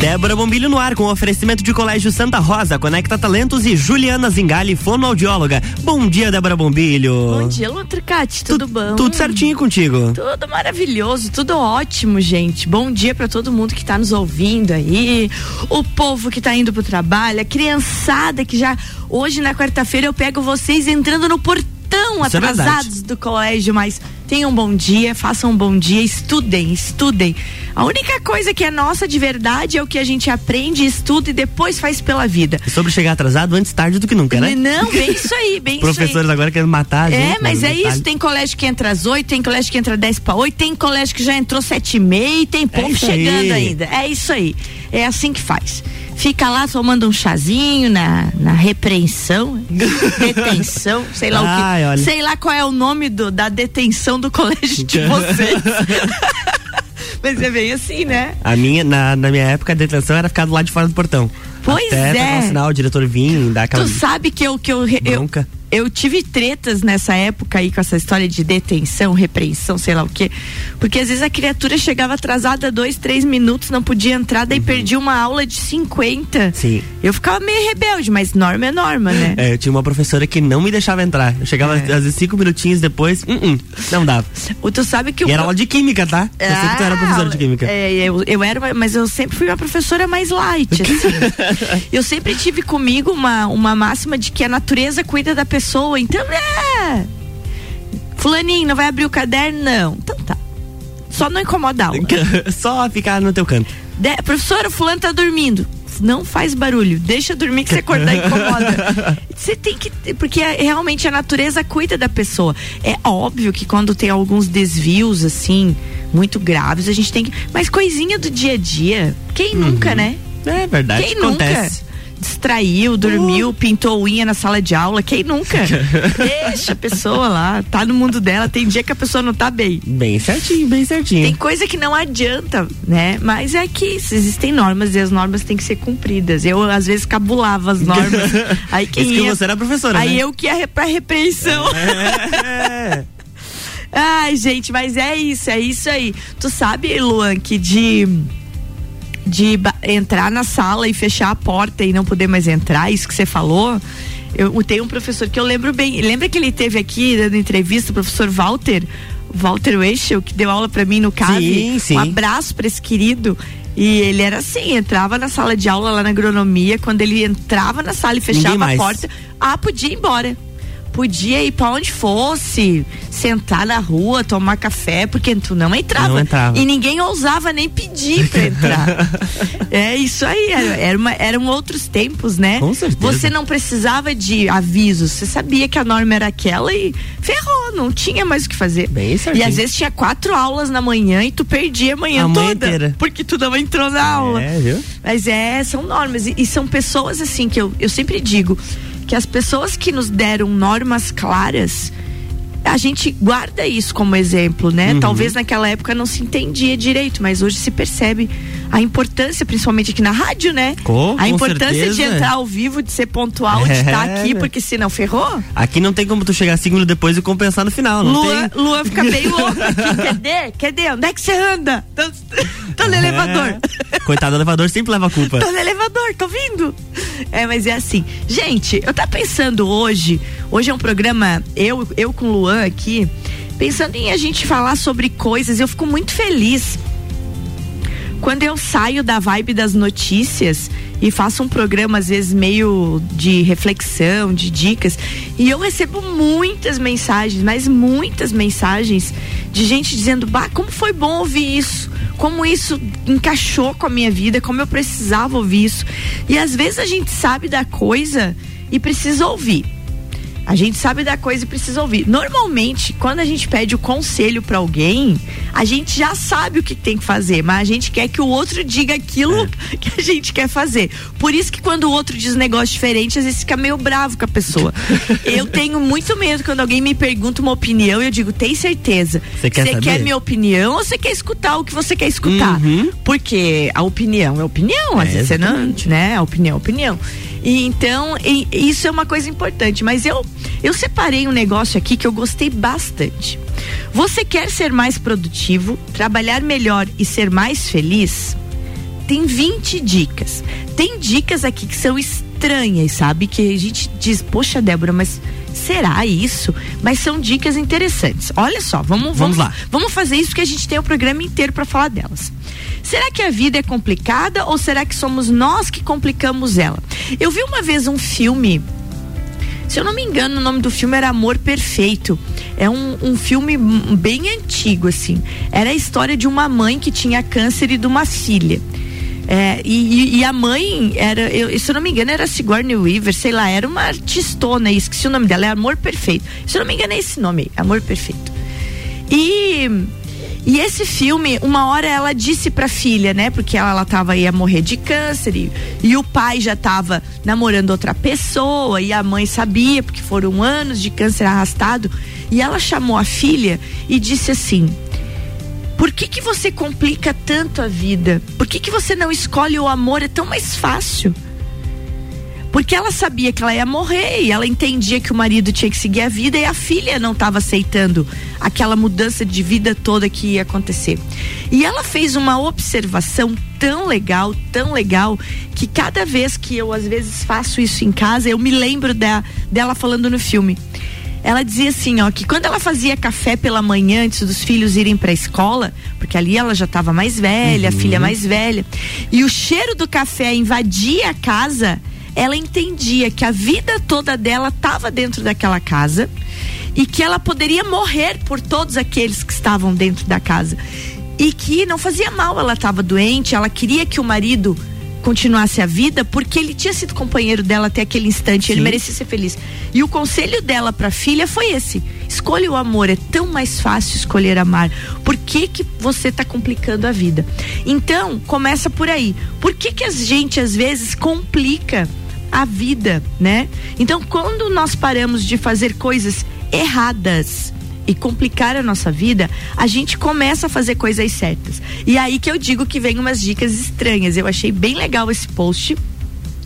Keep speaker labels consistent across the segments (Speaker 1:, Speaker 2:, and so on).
Speaker 1: Débora Bombilho no ar com oferecimento de Colégio Santa Rosa, Conecta Talentos e Juliana Zingali, fonoaudióloga. Bom dia, Débora Bombilho.
Speaker 2: Bom dia, Luan Tricati, tudo tu, bom?
Speaker 1: Tudo certinho contigo?
Speaker 2: Tudo maravilhoso, tudo ótimo, gente. Bom dia para todo mundo que tá nos ouvindo aí, o povo que tá indo pro trabalho, a criançada que já hoje na quarta-feira eu pego vocês entrando no portão Isso é atrasados é do colégio, mas tenham um bom dia, façam um bom dia, estudem, estudem. A única coisa que é nossa de verdade é o que a gente aprende, estuda e depois faz pela vida.
Speaker 1: E sobre chegar atrasado, antes tarde do que nunca, né?
Speaker 2: Não, bem isso aí, bem
Speaker 1: Professores
Speaker 2: isso aí.
Speaker 1: agora querendo matar a
Speaker 2: gente. É, mas é isso, tem colégio que entra às oito, tem colégio que entra dez para oito, tem colégio que já entrou sete e meia e tem pouco é chegando aí. ainda. É isso aí. É assim que faz fica lá tomando um chazinho na, na repreensão, detenção, sei lá Ai, o que. Olha. Sei lá qual é o nome do, da detenção do colégio de vocês. Mas é bem assim, né?
Speaker 1: A minha, na, na minha época, a detenção era ficar do lado de fora do portão.
Speaker 2: Pois
Speaker 1: Até
Speaker 2: é.
Speaker 1: sinal, o diretor vir, dar aquela.
Speaker 2: Tu sabe que eu, que eu, eu, eu tive tretas nessa época aí com essa história de detenção, repreensão, sei lá o quê. Porque às vezes a criatura chegava atrasada dois, três minutos, não podia entrar, daí uhum. perdia uma aula de 50.
Speaker 1: Sim.
Speaker 2: Eu ficava meio rebelde, mas norma é norma, né?
Speaker 1: É, eu tinha uma professora que não me deixava entrar. Eu chegava é. às vezes cinco minutinhos depois, uh -uh, não dava.
Speaker 2: O, tu sabe que
Speaker 1: e era aula de química, tá? Eu ah, sei que tu era professora de química.
Speaker 2: É, eu, eu era, mas eu sempre fui uma professora mais light, assim. eu sempre tive comigo uma, uma máxima de que a natureza cuida da pessoa, então é é. Fulaninho, não vai abrir o caderno? Não. Então tá. Só não incomodar aula.
Speaker 1: Só ficar no teu canto.
Speaker 2: De, professora, o fulano tá dormindo. Não faz barulho, deixa dormir que você acordar incomoda. Você tem que. Porque é, realmente a natureza cuida da pessoa. É óbvio que quando tem alguns desvios, assim, muito graves, a gente tem que. Mas coisinha do dia a dia. Quem uhum. nunca, né?
Speaker 1: É verdade.
Speaker 2: Quem
Speaker 1: acontece.
Speaker 2: nunca? Distraiu, dormiu, uh. pintou unha na sala de aula. Quem nunca? Deixa a pessoa lá, tá no mundo dela. Tem dia que a pessoa não tá bem.
Speaker 1: Bem certinho, bem certinho.
Speaker 2: Tem coisa que não adianta, né? Mas é que existem normas e as normas têm que ser cumpridas. Eu, às vezes, cabulava as normas. aí quem
Speaker 1: Isso
Speaker 2: ia,
Speaker 1: que você era professora.
Speaker 2: Aí
Speaker 1: né?
Speaker 2: eu que ia pra repreensão. É. Ai, gente, mas é isso, é isso aí. Tu sabe, Luan, que de de entrar na sala e fechar a porta e não poder mais entrar, isso que você falou. Eu tenho um professor que eu lembro bem. Lembra que ele teve aqui dando entrevista, o professor Walter? Walter Weichel, que deu aula para mim no CAV.
Speaker 1: Sim, sim.
Speaker 2: Um abraço para esse querido. E ele era assim, entrava na sala de aula lá na agronomia, quando ele entrava na sala e fechava a porta, ah, podia ir embora podia ir para onde fosse, sentar na rua, tomar café, porque tu não entrava.
Speaker 1: Não entrava.
Speaker 2: E ninguém ousava nem pedir para entrar. é isso aí, era, era uma, eram outros tempos, né?
Speaker 1: Com certeza.
Speaker 2: Você não precisava de avisos, você sabia que a norma era aquela e ferrou, não tinha mais o que fazer.
Speaker 1: Bem certinho.
Speaker 2: E às vezes tinha quatro aulas na manhã e tu perdia a manhã
Speaker 1: a
Speaker 2: toda.
Speaker 1: Inteira.
Speaker 2: Porque tu não entrou na aula.
Speaker 1: É, viu?
Speaker 2: Mas é, são normas. E, e são pessoas assim que eu, eu sempre digo que as pessoas que nos deram normas claras a gente guarda isso como exemplo, né? Uhum. Talvez naquela época não se entendia direito, mas hoje se percebe a importância, principalmente aqui na rádio, né?
Speaker 1: Com,
Speaker 2: a importância
Speaker 1: certeza.
Speaker 2: de entrar ao vivo, de ser pontual, é. de estar aqui, porque senão ferrou.
Speaker 1: Aqui não tem como tu chegar cinco minutos depois e compensar no final, não
Speaker 2: Lua,
Speaker 1: tem?
Speaker 2: Lua fica bem louca aqui. Cadê? Cadê? Onde é que você anda? Tô, tô no é. elevador.
Speaker 1: Coitado do elevador sempre leva a culpa.
Speaker 2: Tô no elevador, tô vindo. É, mas é assim. Gente, eu tava pensando hoje, hoje é um programa, eu, eu com o Luan aqui, pensando em a gente falar sobre coisas, eu fico muito feliz quando eu saio da vibe das notícias e faço um programa às vezes meio de reflexão, de dicas, e eu recebo muitas mensagens, mas muitas mensagens de gente dizendo: "Bah, como foi bom ouvir isso" como isso encaixou com a minha vida, como eu precisava ouvir isso. E às vezes a gente sabe da coisa e precisa ouvir. A gente sabe da coisa e precisa ouvir. Normalmente, quando a gente pede o conselho para alguém, a gente já sabe o que tem que fazer, mas a gente quer que o outro diga aquilo é. que a gente quer fazer. Por isso que quando o outro diz um negócio diferente, às vezes fica meio bravo com a pessoa. eu tenho muito medo quando alguém me pergunta uma opinião, eu digo, tem certeza?
Speaker 1: Você quer,
Speaker 2: quer minha opinião ou você quer escutar o que você quer escutar?
Speaker 1: Uhum.
Speaker 2: Porque a opinião é opinião, às é, vezes você não, né? A opinião é opinião. E então, e, isso é uma coisa importante. Mas eu, eu separei um negócio aqui que eu gostei bastante. Você quer ser mais produtivo, trabalhar melhor e ser mais feliz? tem 20 dicas. Tem dicas aqui que são estranhas, sabe? Que a gente diz, poxa, Débora, mas será isso? Mas são dicas interessantes. Olha só, vamos, vamos, vamos lá. Vamos fazer isso porque a gente tem o programa inteiro para falar delas. Será que a vida é complicada ou será que somos nós que complicamos ela? Eu vi uma vez um filme se eu não me engano, o nome do filme era Amor Perfeito. É um, um filme bem antigo, assim. Era a história de uma mãe que tinha câncer e de uma filha. É, e, e, a mãe era, eu, se eu não me engano, era Sigourney Weaver, sei lá, era uma artistona, esqueci o nome dela, é Amor Perfeito. Se eu não me engano, é esse nome, Amor Perfeito. E e esse filme, uma hora ela disse pra filha, né? Porque ela, ela tava ia morrer de câncer e, e o pai já tava namorando outra pessoa e a mãe sabia, porque foram anos de câncer arrastado. E ela chamou a filha e disse assim: Por que que você complica tanto a vida? Por que que você não escolhe o amor? É tão mais fácil. Porque ela sabia que ela ia morrer e ela entendia que o marido tinha que seguir a vida e a filha não estava aceitando aquela mudança de vida toda que ia acontecer. E ela fez uma observação tão legal, tão legal, que cada vez que eu às vezes faço isso em casa, eu me lembro da, dela falando no filme. Ela dizia assim, ó, que quando ela fazia café pela manhã antes dos filhos irem para a escola, porque ali ela já estava mais velha, uhum. a filha mais velha, e o cheiro do café invadia a casa, ela entendia que a vida toda dela estava dentro daquela casa e que ela poderia morrer por todos aqueles que estavam dentro da casa. E que não fazia mal, ela estava doente, ela queria que o marido continuasse a vida porque ele tinha sido companheiro dela até aquele instante, Sim. ele merecia ser feliz. E o conselho dela para a filha foi esse: escolha o amor, é tão mais fácil escolher amar. Por que que você está complicando a vida? Então, começa por aí. Por que que a gente às vezes complica a vida, né? Então, quando nós paramos de fazer coisas erradas e complicar a nossa vida, a gente começa a fazer coisas certas. E aí que eu digo que vem umas dicas estranhas. Eu achei bem legal esse post.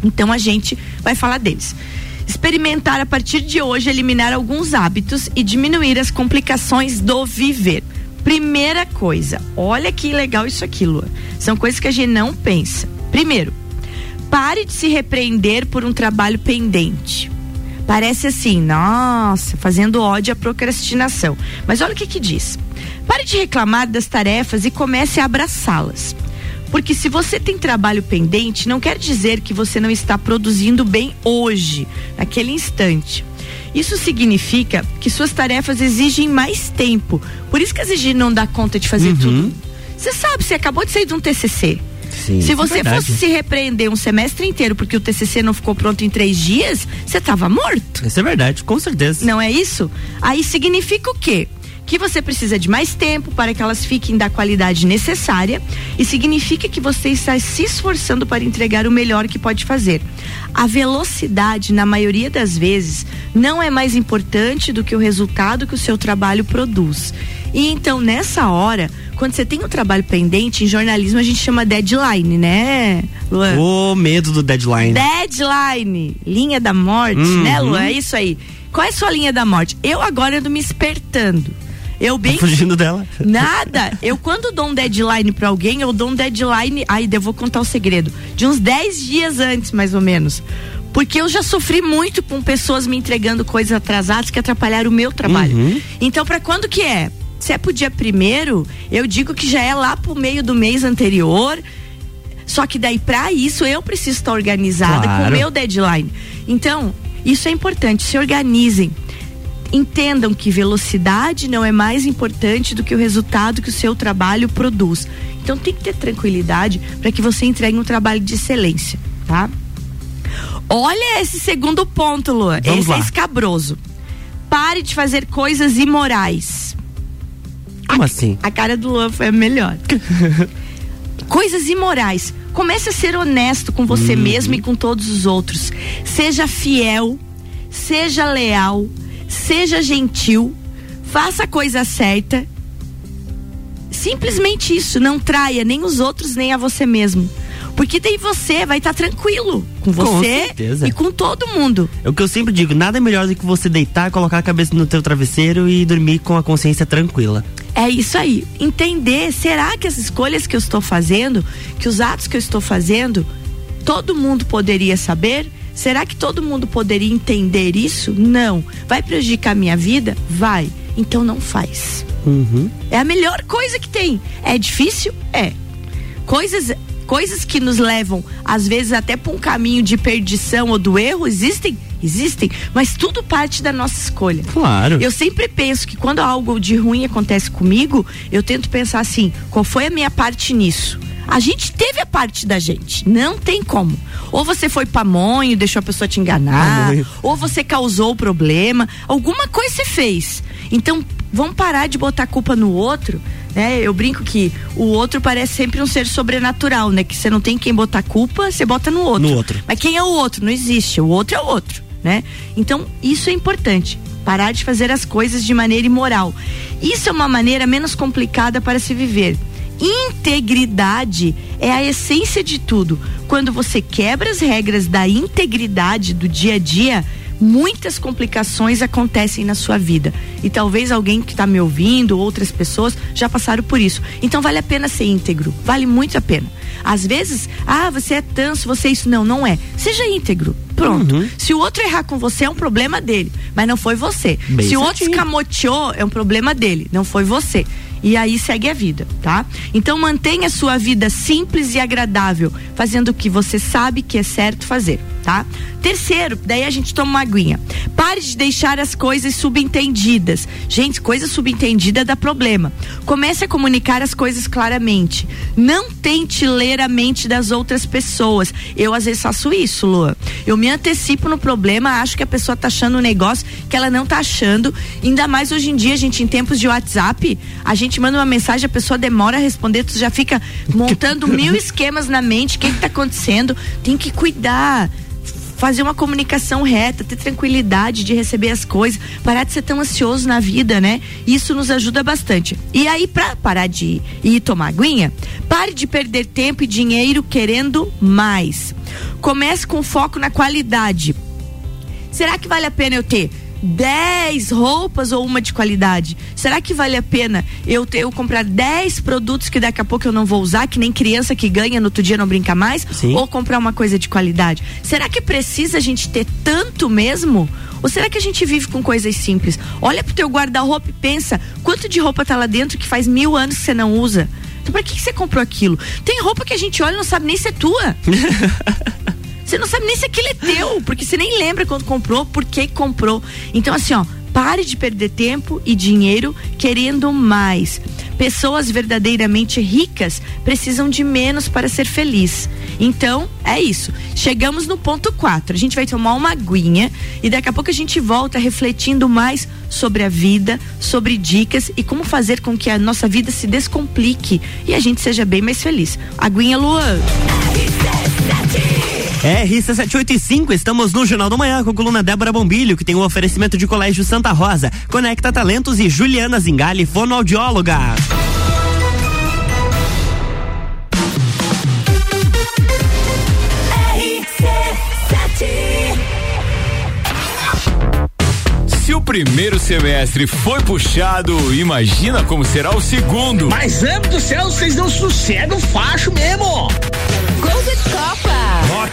Speaker 2: Então a gente vai falar deles. Experimentar a partir de hoje eliminar alguns hábitos e diminuir as complicações do viver. Primeira coisa, olha que legal isso aqui, Lua. São coisas que a gente não pensa. Primeiro, pare de se repreender por um trabalho pendente. Parece assim, nossa, fazendo ódio à procrastinação. Mas olha o que que diz. Pare de reclamar das tarefas e comece a abraçá-las. Porque se você tem trabalho pendente, não quer dizer que você não está produzindo bem hoje, naquele instante. Isso significa que suas tarefas exigem mais tempo. Por isso que gente não dá conta de fazer uhum. tudo. Você sabe, você acabou de sair de um TCC. Sim, Se você é fosse se repreender um semestre inteiro porque o TCC não ficou pronto em três dias, você estava morto.
Speaker 1: Isso é verdade, com certeza.
Speaker 2: Não é isso? Aí significa o quê? que você precisa de mais tempo para que elas fiquem da qualidade necessária e significa que você está se esforçando para entregar o melhor que pode fazer. A velocidade, na maioria das vezes, não é mais importante do que o resultado que o seu trabalho produz. E então, nessa hora, quando você tem um trabalho pendente, em jornalismo a gente chama deadline, né,
Speaker 1: Luan? O medo do deadline.
Speaker 2: Deadline, linha da morte, né, uhum. né, Luan? É isso aí. Qual é a sua linha da morte? Eu agora ando me espertando. Eu bem. Tá
Speaker 1: fugindo dela.
Speaker 2: Nada. Eu, quando dou um deadline pra alguém, eu dou um deadline. Aí, eu vou contar o segredo. De uns 10 dias antes, mais ou menos. Porque eu já sofri muito com pessoas me entregando coisas atrasadas que atrapalharam o meu trabalho. Uhum. Então, para quando que é? Se é pro dia primeiro, eu digo que já é lá pro meio do mês anterior. Só que daí, para isso, eu preciso estar organizada claro. com o meu deadline. Então, isso é importante. Se organizem. Entendam que velocidade não é mais importante do que o resultado que o seu trabalho produz. Então, tem que ter tranquilidade para que você entregue um trabalho de excelência, tá? Olha esse segundo ponto, Lua. Vamos esse é lá. é escabroso. Pare de fazer coisas imorais.
Speaker 1: Como a, assim?
Speaker 2: A cara do Luan foi a melhor. Coisas imorais. Comece a ser honesto com você uhum. mesmo e com todos os outros. Seja fiel, seja leal, seja gentil, faça a coisa certa. Simplesmente isso, não traia nem os outros nem a você mesmo. Porque daí você vai estar tá tranquilo com você com e com todo mundo.
Speaker 1: É o que eu sempre digo, nada é melhor do que você deitar, colocar a cabeça no teu travesseiro e dormir com a consciência tranquila.
Speaker 2: É isso aí. Entender, será que as escolhas que eu estou fazendo, que os atos que eu estou fazendo, todo mundo poderia saber? Será que todo mundo poderia entender isso? Não. Vai prejudicar a minha vida? Vai. Então não faz.
Speaker 1: Uhum.
Speaker 2: É a melhor coisa que tem. É difícil? É. Coisas, coisas que nos levam, às vezes, até para um caminho de perdição ou do erro, existem? Existem, mas tudo parte da nossa escolha.
Speaker 1: Claro.
Speaker 2: Eu sempre penso que quando algo de ruim acontece comigo, eu tento pensar assim: qual foi a minha parte nisso? A gente teve a parte da gente, não tem como. Ou você foi pamonho, deixou a pessoa te enganar, ou você causou o problema, alguma coisa você fez. Então, vamos parar de botar culpa no outro, né? Eu brinco que o outro parece sempre um ser sobrenatural, né? Que você não tem quem botar culpa, você bota no outro.
Speaker 1: No outro.
Speaker 2: Mas quem é o outro? Não existe. O outro é o outro, né? Então, isso é importante. Parar de fazer as coisas de maneira imoral. Isso é uma maneira menos complicada para se viver Integridade é a essência de tudo. Quando você quebra as regras da integridade do dia a dia, muitas complicações acontecem na sua vida. E talvez alguém que está me ouvindo, outras pessoas, já passaram por isso. Então vale a pena ser íntegro. Vale muito a pena. Às vezes, ah, você é tanso, você é isso. Não, não é. Seja íntegro. Pronto. Uhum. Se o outro errar com você, é um problema dele, mas não foi você. Bem Se o outro escamoteou, é um problema dele, não foi você e aí segue a vida, tá? Então mantenha a sua vida simples e agradável, fazendo o que você sabe que é certo fazer, tá? Terceiro, daí a gente toma uma aguinha. Pare de deixar as coisas subentendidas. Gente, coisa subentendida dá problema. Comece a comunicar as coisas claramente. Não tente ler a mente das outras pessoas. Eu às vezes faço isso, Lua. Eu me antecipo no problema, acho que a pessoa tá achando um negócio que ela não tá achando. Ainda mais hoje em dia, gente, em tempos de WhatsApp, a gente manda uma mensagem, a pessoa demora a responder, tu já fica montando mil esquemas na mente, o que, que tá acontecendo? Tem que cuidar fazer uma comunicação reta, ter tranquilidade de receber as coisas, parar de ser tão ansioso na vida, né? Isso nos ajuda bastante. E aí, pra parar de ir tomar aguinha, pare de perder tempo e dinheiro querendo mais. Comece com foco na qualidade. Será que vale a pena eu ter 10 roupas ou uma de qualidade? Será que vale a pena eu, ter, eu comprar 10 produtos que daqui a pouco eu não vou usar, que nem criança que ganha no outro dia não brinca mais?
Speaker 1: Sim.
Speaker 2: Ou comprar uma coisa de qualidade? Será que precisa a gente ter tanto mesmo? Ou será que a gente vive com coisas simples? Olha pro teu guarda-roupa e pensa quanto de roupa tá lá dentro que faz mil anos que você não usa. Então, pra que, que você comprou aquilo? Tem roupa que a gente olha e não sabe nem se é tua. Você não sabe nem se aquilo é teu, porque você nem lembra quando comprou, por que comprou. Então, assim, ó, pare de perder tempo e dinheiro querendo mais. Pessoas verdadeiramente ricas precisam de menos para ser feliz. Então, é isso. Chegamos no ponto 4. A gente vai tomar uma aguinha e daqui a pouco a gente volta refletindo mais sobre a vida, sobre dicas e como fazer com que a nossa vida se descomplique e a gente seja bem mais feliz. Aguinha Luan.
Speaker 1: RC785, estamos no Jornal do Manhã com a coluna Débora Bombilho, que tem um oferecimento de Colégio Santa Rosa, Conecta Talentos e Juliana Zingali, fonoaudióloga.
Speaker 3: Se o primeiro semestre foi puxado, imagina como será o segundo.
Speaker 4: Mas, amo do céu, vocês não sossegam facho mesmo.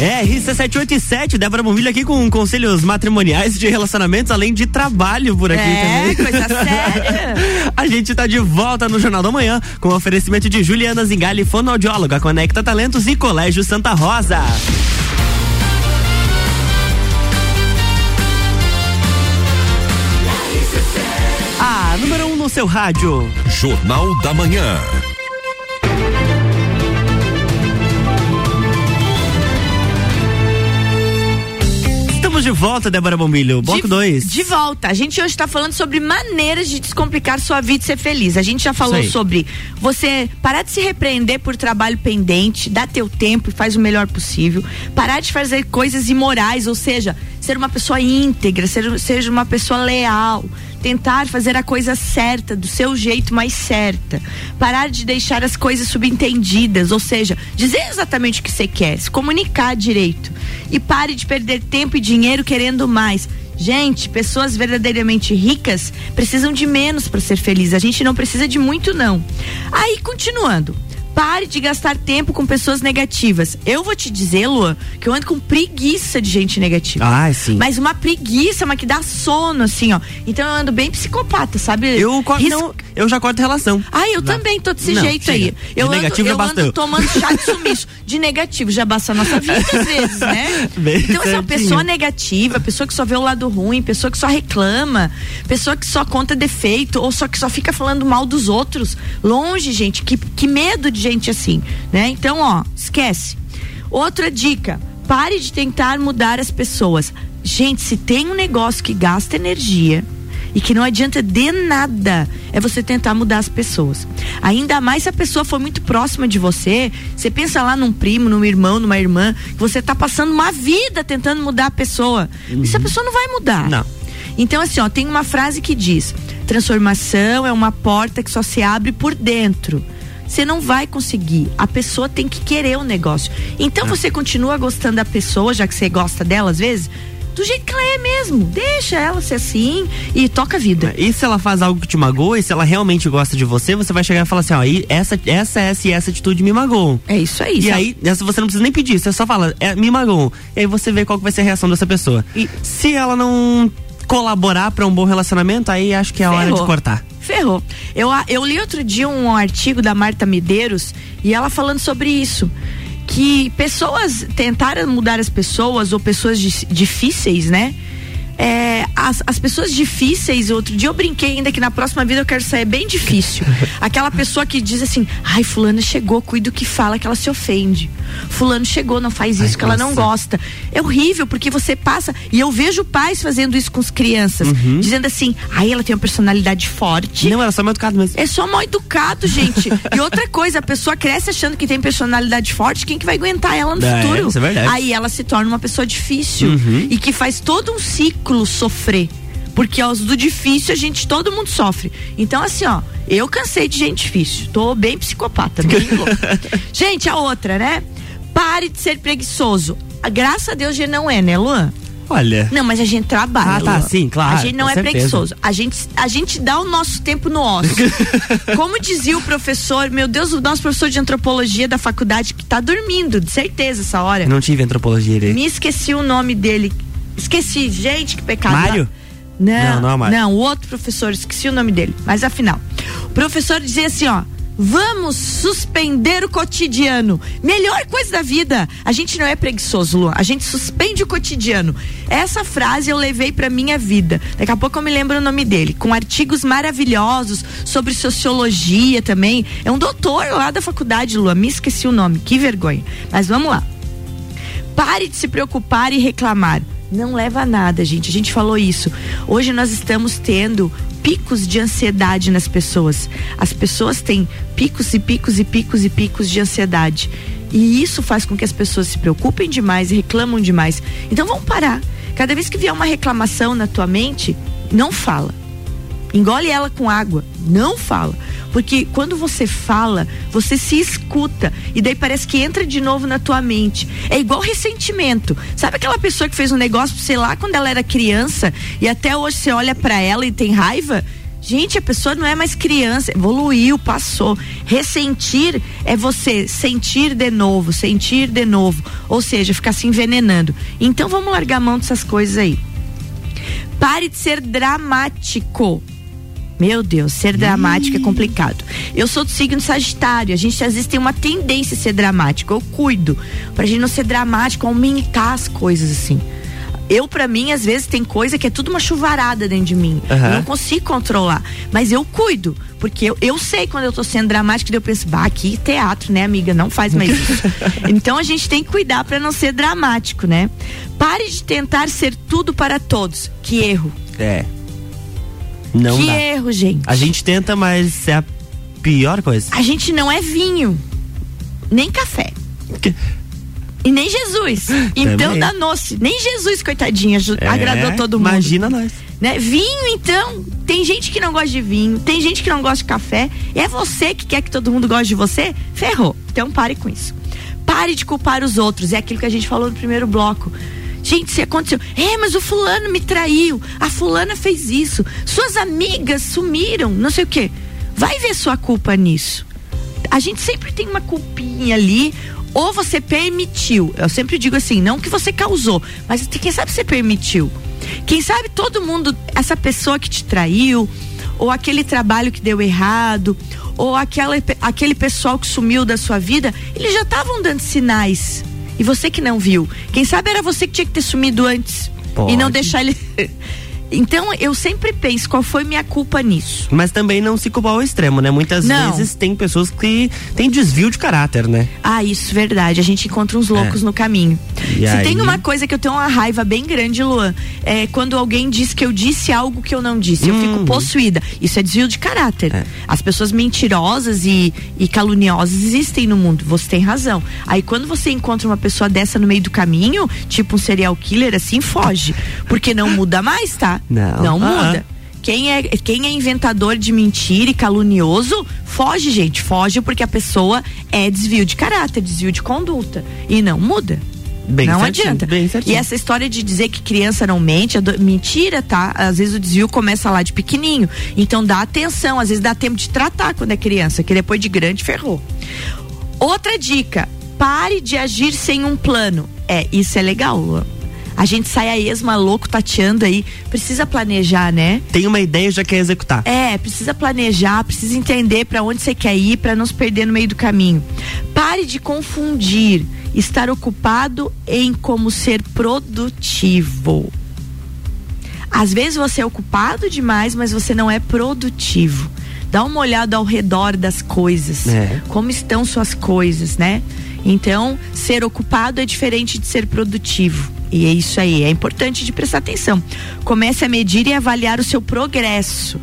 Speaker 1: É, RC787, Débora Bombilho aqui com conselhos matrimoniais de relacionamentos, além de trabalho por aqui
Speaker 2: É,
Speaker 1: também.
Speaker 2: coisa séria.
Speaker 1: A gente tá de volta no Jornal da Manhã com oferecimento de Juliana Zingali, fonoaudióloga, Conecta Talentos e Colégio Santa Rosa. A número 1 um no seu rádio.
Speaker 5: Jornal da Manhã.
Speaker 1: De volta, Débora Bombilho. Bloco
Speaker 2: de,
Speaker 1: 2.
Speaker 2: De volta. A gente hoje está falando sobre maneiras de descomplicar sua vida e ser feliz. A gente já falou sobre você parar de se repreender por trabalho pendente, dar teu tempo e faz o melhor possível. Parar de fazer coisas imorais, ou seja, ser uma pessoa íntegra, ser, seja uma pessoa leal. Tentar fazer a coisa certa, do seu jeito mais certa. Parar de deixar as coisas subentendidas, ou seja, dizer exatamente o que você quer, se comunicar direito. E pare de perder tempo e dinheiro querendo mais. Gente, pessoas verdadeiramente ricas precisam de menos para ser feliz. A gente não precisa de muito, não. Aí, continuando. Pare de gastar tempo com pessoas negativas. Eu vou te dizer, Luan, que eu ando com preguiça de gente negativa.
Speaker 1: Ah, sim.
Speaker 2: Mas uma preguiça, mas que dá sono, assim, ó. Então eu ando bem psicopata, sabe?
Speaker 1: Eu, corto,
Speaker 2: Ris-
Speaker 1: não, eu já corto relação.
Speaker 2: Ah, eu também tô desse
Speaker 1: Não,
Speaker 2: jeito
Speaker 1: chega.
Speaker 2: aí.
Speaker 1: De
Speaker 2: Eu ando,
Speaker 1: negativo já
Speaker 2: eu ando tomando chá de sumiço. De negativo já basta a nossa vida às vezes, né?
Speaker 1: Bem
Speaker 2: então, essa
Speaker 1: certinho.
Speaker 2: pessoa negativa, pessoa que só vê o lado ruim, pessoa que só reclama, pessoa que só conta defeito, ou só que só fica falando mal dos outros. Longe, gente, que, que medo de gente assim, né? Então, ó, esquece. Outra dica: pare de tentar mudar as pessoas. Gente, se tem um negócio que gasta energia e que não adianta de nada, é você tentar mudar as pessoas. Ainda mais se a pessoa for muito próxima de você, você pensa lá num primo, num irmão, numa irmã, que você tá passando uma vida tentando mudar a pessoa. E essa pessoa não vai mudar.
Speaker 1: Não.
Speaker 2: Então, assim, ó, tem uma frase que diz: transformação é uma porta que só se abre por dentro. Você não vai conseguir. A pessoa tem que querer o negócio. Então você continua gostando da pessoa, já que você gosta dela às vezes, do jeito que ela é mesmo. Deixa ela ser assim e toca a vida.
Speaker 1: E se ela faz algo que te magoa, e se ela realmente gosta de você, você vai chegar e falar assim, ó, e essa, essa, essa e essa atitude me magoam.
Speaker 2: É isso aí.
Speaker 1: E
Speaker 2: sabe?
Speaker 1: aí, essa você não precisa nem pedir, você só fala, é, me magoam. E aí você vê qual que vai ser a reação dessa pessoa.
Speaker 2: E-
Speaker 1: se ela não colaborar pra um bom relacionamento, aí acho que é a hora de cortar.
Speaker 2: Ferrou. Eu, eu li outro dia um artigo da Marta Medeiros e ela falando sobre isso. Que pessoas tentaram mudar as pessoas ou pessoas di- difíceis, né? É, as, as pessoas difíceis, outro dia eu brinquei ainda que na próxima vida eu quero sair bem difícil. Aquela pessoa que diz assim, ai, fulano chegou, cuida do que fala que ela se ofende. Fulano chegou, não faz isso,
Speaker 1: Ai,
Speaker 2: que ela não gosta. É horrível, porque você passa. E eu vejo pais fazendo isso com as crianças, dizendo assim, ai, ela tem uma personalidade forte.
Speaker 1: Não, era só mal educado mesmo.
Speaker 2: É só mal educado, gente. e outra coisa, a pessoa cresce achando que tem personalidade forte, quem que vai aguentar ela no
Speaker 1: É,
Speaker 2: futuro?
Speaker 1: isso é verdade.
Speaker 2: Aí ela se torna uma pessoa difícil
Speaker 1: Uhum.
Speaker 2: e que faz todo um ciclo sofrer. Porque aos do difícil a gente, todo mundo sofre. Então, assim, ó, eu cansei de gente difícil. Tô bem psicopata, bem. Gente, a outra, né? Pare de ser preguiçoso. A Graças a Deus já não é, né, Luan?
Speaker 1: Olha.
Speaker 2: Não, mas a gente trabalha.
Speaker 1: Ah, tá, sim, claro,
Speaker 2: A gente não é
Speaker 1: certeza.
Speaker 2: preguiçoso. A gente, a gente dá o nosso tempo no ócio. Como dizia o professor, meu Deus, o nosso professor de antropologia da faculdade que tá dormindo, de certeza, essa hora.
Speaker 1: Eu não tive antropologia direito.
Speaker 2: Me esqueci o nome dele. Esqueci, gente, que pecado.
Speaker 1: Mário?
Speaker 2: Não,
Speaker 1: Não, não é Mário.
Speaker 2: Não, o outro professor, esqueci o nome dele. Mas afinal, o professor dizia assim, ó. Vamos suspender o cotidiano. Melhor coisa da vida. A gente não é preguiçoso, Lu. A gente suspende o cotidiano. Essa frase eu levei pra minha vida. Daqui a pouco eu me lembro o nome dele. Com artigos maravilhosos sobre sociologia também. É um doutor lá da faculdade, Lu. Me esqueci o nome. Que vergonha. Mas vamos lá. Pare de se preocupar e reclamar. Não leva a nada, gente. A gente falou isso. Hoje nós estamos tendo picos de ansiedade nas pessoas. As pessoas têm picos e picos e picos e picos de ansiedade. E isso faz com que as pessoas se preocupem demais e reclamam demais. Então vamos parar. Cada vez que vier uma reclamação na tua mente, Não fala. Engole ela com água. Não fala. Porque quando você fala, você se escuta. E daí parece que entra de novo na tua mente. É igual ressentimento. Sabe aquela pessoa que fez um negócio, sei lá, quando ela era criança e até hoje você olha para ela e tem raiva? Gente, a pessoa não é mais criança, evoluiu, passou. Ressentir é você sentir de novo, sentir de novo. Ou seja, ficar se envenenando. Então vamos largar a mão dessas coisas aí. Pare de ser dramático. Meu Deus, ser dramático é complicado. Eu sou do signo Sagitário. A gente às vezes tem uma tendência a ser dramático. Eu cuido pra gente não ser dramático, aumentar as coisas assim. Eu, para mim, às vezes tem coisa que é tudo uma chuvarada dentro de mim.
Speaker 1: Aham.
Speaker 2: Eu não consigo controlar. Mas eu cuido. Porque eu, eu sei quando eu tô sendo dramática, eu penso, bah, aqui teatro, né, amiga? Não faz mais isso. então a gente tem que cuidar para não ser dramático, né? Pare de tentar ser tudo para todos. Que erro.
Speaker 1: É. Não
Speaker 2: que
Speaker 1: dá.
Speaker 2: erro, gente.
Speaker 1: A gente tenta, mas é a pior coisa.
Speaker 2: A gente não é vinho, nem café.
Speaker 1: Que-
Speaker 2: E nem Jesus. Então
Speaker 1: Também.
Speaker 2: danou-se. Nem Jesus, coitadinha,
Speaker 1: É,
Speaker 2: agradou todo mundo.
Speaker 1: Imagina nós.
Speaker 2: Né? Vinho, então, tem gente que não gosta de vinho, tem gente que não gosta de café. É você que quer que todo mundo goste de você? Ferrou. Então pare com isso. Pare de culpar os outros. É aquilo que a gente falou no primeiro bloco. Gente, se aconteceu, é, mas o fulano me traiu, a fulana fez isso, suas amigas sumiram, não sei o quê. Vai ver sua culpa nisso. A gente sempre tem uma culpinha ali, ou você permitiu. Eu sempre digo assim, não que você causou, mas quem sabe você permitiu. Quem sabe todo mundo, essa pessoa que te traiu, ou aquele trabalho que deu errado, ou aquela, aquele pessoal que sumiu da sua vida, eles já estavam dando sinais. E você que não viu. Quem sabe era você que tinha que ter sumido antes. E não
Speaker 1: Pode.
Speaker 2: deixar ele. Então eu sempre penso qual foi minha culpa nisso.
Speaker 1: Mas também não se culpar ao extremo, né? Muitas
Speaker 2: Não.
Speaker 1: vezes tem pessoas que têm desvio de caráter, né?
Speaker 2: Ah, isso, verdade. A gente encontra uns loucos
Speaker 1: É.
Speaker 2: no caminho.
Speaker 1: E
Speaker 2: Se
Speaker 1: aí?
Speaker 2: tem uma coisa que eu tenho uma raiva bem grande, Luan, é quando alguém diz que eu disse algo que eu não disse. Eu fico possuída. Isso é desvio de caráter.
Speaker 1: É.
Speaker 2: As pessoas mentirosas e, e caluniosas existem no mundo. Você tem razão. Aí quando você encontra uma pessoa dessa no meio do caminho, tipo um serial killer, assim, foge. Porque não muda mais, tá?
Speaker 1: Não.
Speaker 2: Não
Speaker 1: Ah.
Speaker 2: muda. Quem é, quem é inventador de mentira e calunioso, foge, gente. Foge porque a pessoa é desvio de caráter, desvio de conduta. E não muda.
Speaker 1: Bem
Speaker 2: não
Speaker 1: certinho,
Speaker 2: adianta. E essa história de dizer que criança não mente, é do- mentira, tá? Às vezes o desvio começa lá de pequenininho. Então dá atenção, às vezes dá tempo de tratar quando é criança, que depois de grande ferrou. Outra dica: pare de agir sem um plano. É, isso é legal, Luan. A gente sai a esma louco tateando aí. Precisa planejar, né?
Speaker 1: Tem uma ideia e já quer executar.
Speaker 2: É, precisa planejar, precisa entender para onde você quer ir para não se perder no meio do caminho. Pare de confundir estar ocupado em como ser produtivo. Às vezes você é ocupado demais, mas você não é produtivo. Dá uma olhada ao redor das coisas.
Speaker 1: É.
Speaker 2: Como estão suas coisas, né? Então, ser ocupado é diferente de ser produtivo. E é isso aí, é importante de prestar atenção. Comece a medir e avaliar o seu progresso.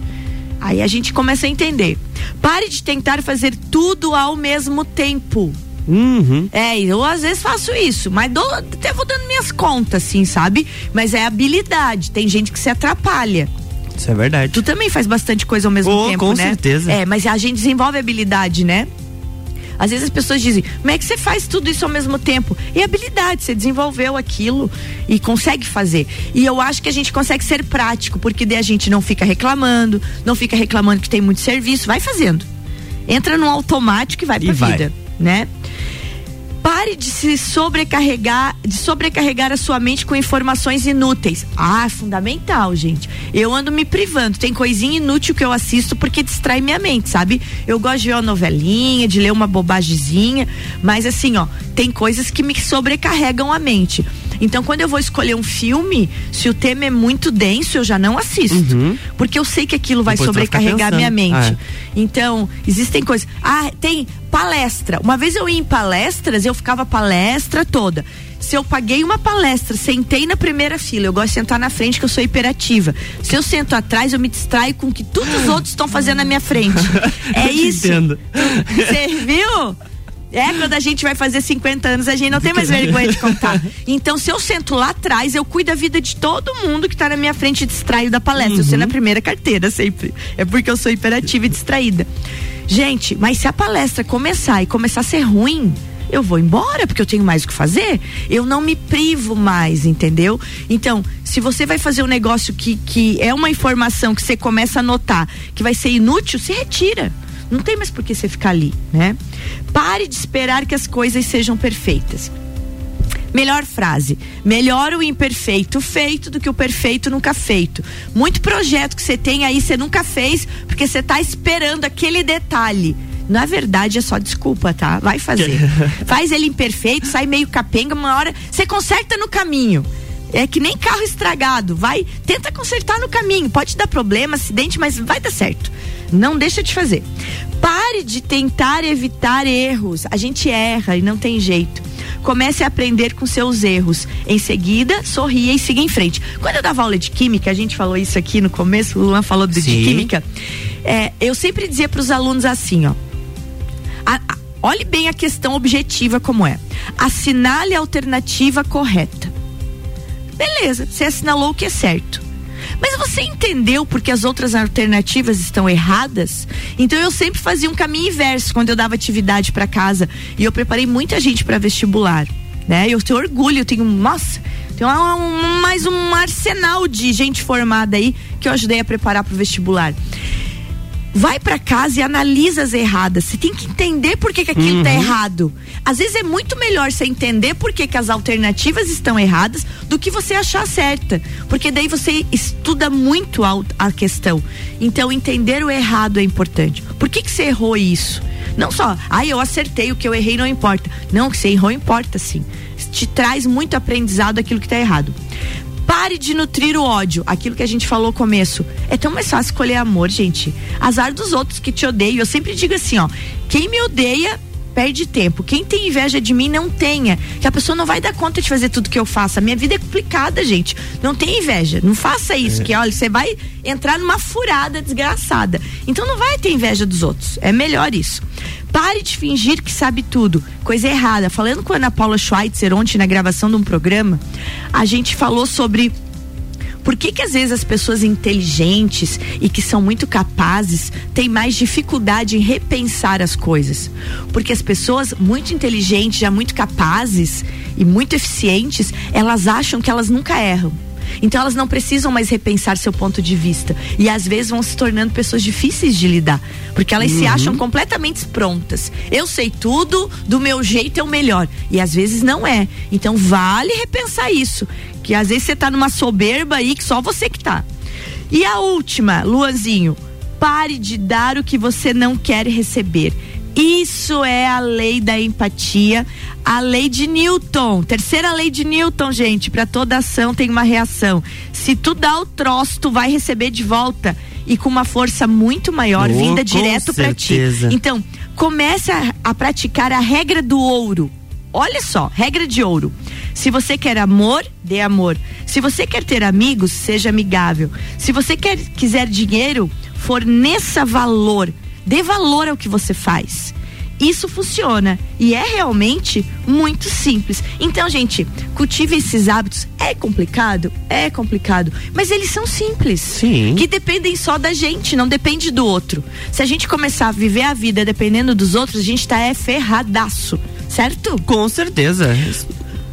Speaker 2: Aí a gente começa a entender. Pare de tentar fazer tudo ao mesmo tempo.
Speaker 1: Uhum.
Speaker 2: É, eu às vezes faço isso, mas dou, até vou dando minhas contas, assim, sabe? Mas é habilidade. Tem gente que se atrapalha.
Speaker 1: Isso é verdade.
Speaker 2: Tu também faz bastante coisa ao mesmo
Speaker 1: Oh,
Speaker 2: tempo,
Speaker 1: com
Speaker 2: né?
Speaker 1: certeza.
Speaker 2: É, mas a gente desenvolve habilidade, né? Às vezes as pessoas dizem, como é que você faz tudo isso ao mesmo tempo? E habilidade, você desenvolveu aquilo e consegue fazer. E eu acho que a gente consegue ser prático, porque daí a gente não fica reclamando, não fica reclamando que tem muito serviço, vai fazendo. Entra no automático e vai pra
Speaker 1: E vai.
Speaker 2: vida, né? Pare de se sobrecarregar, de sobrecarregar a sua mente com informações inúteis. Ah, fundamental, gente. Eu ando me privando. Tem coisinha inútil que eu assisto porque distrai minha mente, sabe? Eu gosto de ver uma novelinha, de ler uma bobagemzinha, mas assim, ó, tem coisas que me sobrecarregam a mente. Então, quando eu vou escolher um filme, se o tema é muito denso, eu já não assisto.
Speaker 1: Uhum.
Speaker 2: Porque eu sei que aquilo vai
Speaker 1: Depois
Speaker 2: sobrecarregar minha mente.
Speaker 1: Ah,
Speaker 2: Então, existem coisas. Ah, tem palestra. Uma vez eu ia em palestras, eu ficava a palestra toda. Se eu paguei uma palestra, sentei na primeira fila, eu gosto de sentar na frente, que eu sou hiperativa. Se eu sento atrás, eu me distraio com o que todos os outros estão fazendo na minha frente. É isso.
Speaker 1: entendo.
Speaker 2: Você viu? É, quando a gente vai fazer 50 anos, a gente não tem mais vergonha de contar. Então, se eu sento lá atrás, eu cuido da vida de todo mundo que tá na minha frente e distraio da palestra. Uhum. Eu sei na primeira carteira, sempre. É porque eu sou hiperativa e distraída. Gente, mas se a palestra começar e começar a ser ruim, eu vou embora porque eu tenho mais o que fazer. Eu não me privo mais, entendeu? Então, se você vai fazer um negócio que, que é uma informação que você começa a notar que vai ser inútil, se retira. Não tem mais por que você ficar ali, né? Pare de esperar que as coisas sejam perfeitas. Melhor frase: melhor o imperfeito feito do que o perfeito nunca feito. Muito projeto que você tem aí você nunca fez porque você está esperando aquele detalhe. Na verdade, é só desculpa, tá? Vai fazer. Faz ele imperfeito, sai meio capenga, uma hora você conserta no caminho. É que nem carro estragado. Vai, tenta consertar no caminho. Pode dar problema, acidente, mas vai dar certo. Não deixa de fazer. Pare de tentar evitar erros. A gente erra e não tem jeito. Comece a aprender com seus erros. Em seguida, sorria e siga em frente. Quando eu dava aula de química, a gente falou isso aqui no começo, o Luan falou de, de química. É, eu sempre dizia para os alunos assim, ó. A, a, olhe bem a questão objetiva como é. Assinale a alternativa correta. Beleza, você assinalou o que é certo. Mas você entendeu porque as outras alternativas estão erradas? Então eu sempre fazia um caminho inverso quando eu dava atividade para casa e eu preparei muita gente para vestibular, né? Eu tenho orgulho, eu tenho, nossa, tem um, mais um arsenal de gente formada aí que eu ajudei a preparar para o vestibular vai para casa e analisa as erradas. Você tem que entender por que, que aquilo tá uhum. tá errado. Às vezes é muito melhor você entender por que, que as alternativas estão erradas do que você achar certa. Porque daí você estuda muito a, a questão. Então, entender o errado é importante. Por que, que você errou isso? Não só, ah, eu acertei, o que eu errei não importa. Não, que você errou importa sim. Te traz muito aprendizado aquilo que está errado. Pare de nutrir o ódio. Aquilo que a gente falou no começo. É tão mais fácil escolher amor, gente. Azar dos outros que te odeiam. Eu sempre digo assim, ó. Quem me odeia perde tempo. Quem tem inveja de mim não tenha, que a pessoa não vai dar conta de fazer tudo que eu faço. A minha vida é complicada, gente. Não tem inveja. Não faça isso, é. que olha, você vai entrar numa furada desgraçada. Então não vai ter inveja dos outros. É melhor isso. Pare de fingir que sabe tudo. Coisa errada. Falando com a Ana Paula Schweitzer ontem na gravação de um programa, a gente falou sobre por que, que às vezes as pessoas inteligentes e que são muito capazes têm mais dificuldade em repensar as coisas? Porque as pessoas muito inteligentes, já muito capazes e muito eficientes, elas acham que elas nunca erram. Então elas não precisam mais repensar seu ponto de vista. E às vezes vão se tornando pessoas difíceis de lidar. Porque elas uhum. se acham completamente prontas. Eu sei tudo, do meu jeito é o melhor. E às vezes não é. Então vale repensar isso. Que às vezes você tá numa soberba aí que só você que tá. E a última, Luanzinho, pare de dar o que você não quer receber. Isso é a lei da empatia, a lei de Newton. Terceira lei de Newton, gente. Para toda ação tem uma reação. Se tu dá o troço, tu vai receber de volta e com uma força muito maior, oh, vinda direto para ti. Então, comece a, a praticar a regra do ouro. Olha só, regra de ouro. Se você quer amor, dê amor. Se você quer ter amigos, seja amigável. Se você quer, quiser dinheiro, forneça valor. Dê valor ao que você faz. Isso funciona e é realmente muito simples. Então, gente, cultive esses hábitos. É complicado? É complicado. Mas eles são simples.
Speaker 1: Sim.
Speaker 2: Que dependem só da gente, não depende do outro. Se a gente começar a viver a vida dependendo dos outros, a gente tá é ferradaço. Certo?
Speaker 1: Com certeza.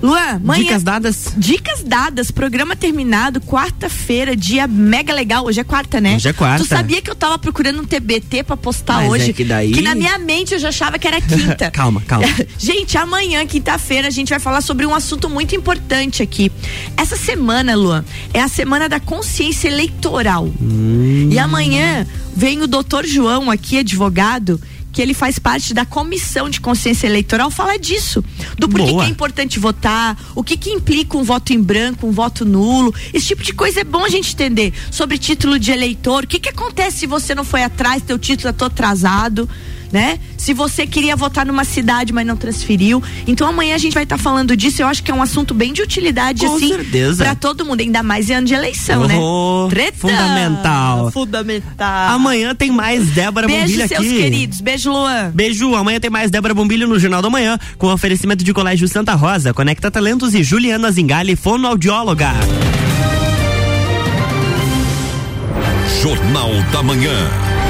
Speaker 2: Luan, manhã,
Speaker 1: dicas dadas.
Speaker 2: Dicas dadas, programa terminado, quarta-feira, dia mega legal. Hoje é quarta, né?
Speaker 1: Hoje é quarta.
Speaker 2: Tu sabia que eu tava procurando um TBT pra postar
Speaker 1: Mas
Speaker 2: hoje?
Speaker 1: É que, daí...
Speaker 2: que na minha mente eu já achava que era quinta.
Speaker 1: calma, calma.
Speaker 2: gente, amanhã, quinta-feira, a gente vai falar sobre um assunto muito importante aqui. Essa semana, Luan, é a semana da consciência eleitoral. Hum. E amanhã vem o doutor João aqui, advogado, que ele faz parte da comissão de consciência eleitoral, fala disso. Do porquê que é importante votar, o que que implica um voto em branco, um voto nulo. Esse tipo de coisa é bom a gente entender. Sobre título de eleitor, o que que acontece se você não foi atrás, teu título é todo atrasado. Né? Se você queria votar numa cidade, mas não transferiu. Então amanhã a gente vai estar tá falando disso. Eu acho que é um assunto bem de utilidade,
Speaker 1: Com
Speaker 2: assim,
Speaker 1: certeza.
Speaker 2: pra todo mundo, ainda mais em ano de eleição,
Speaker 1: Oh,
Speaker 2: né? Treta.
Speaker 1: fundamental.
Speaker 2: Fundamental.
Speaker 1: Amanhã tem mais Débora
Speaker 2: Beijo,
Speaker 1: Bombilho
Speaker 2: seus
Speaker 1: aqui.
Speaker 2: queridos. Beijo, Luan.
Speaker 1: Beijo, amanhã tem mais Débora Bombilho no Jornal da Manhã, com oferecimento de Colégio Santa Rosa, Conecta Talentos e Juliana Zingali, fonoaudióloga.
Speaker 5: Jornal da Manhã.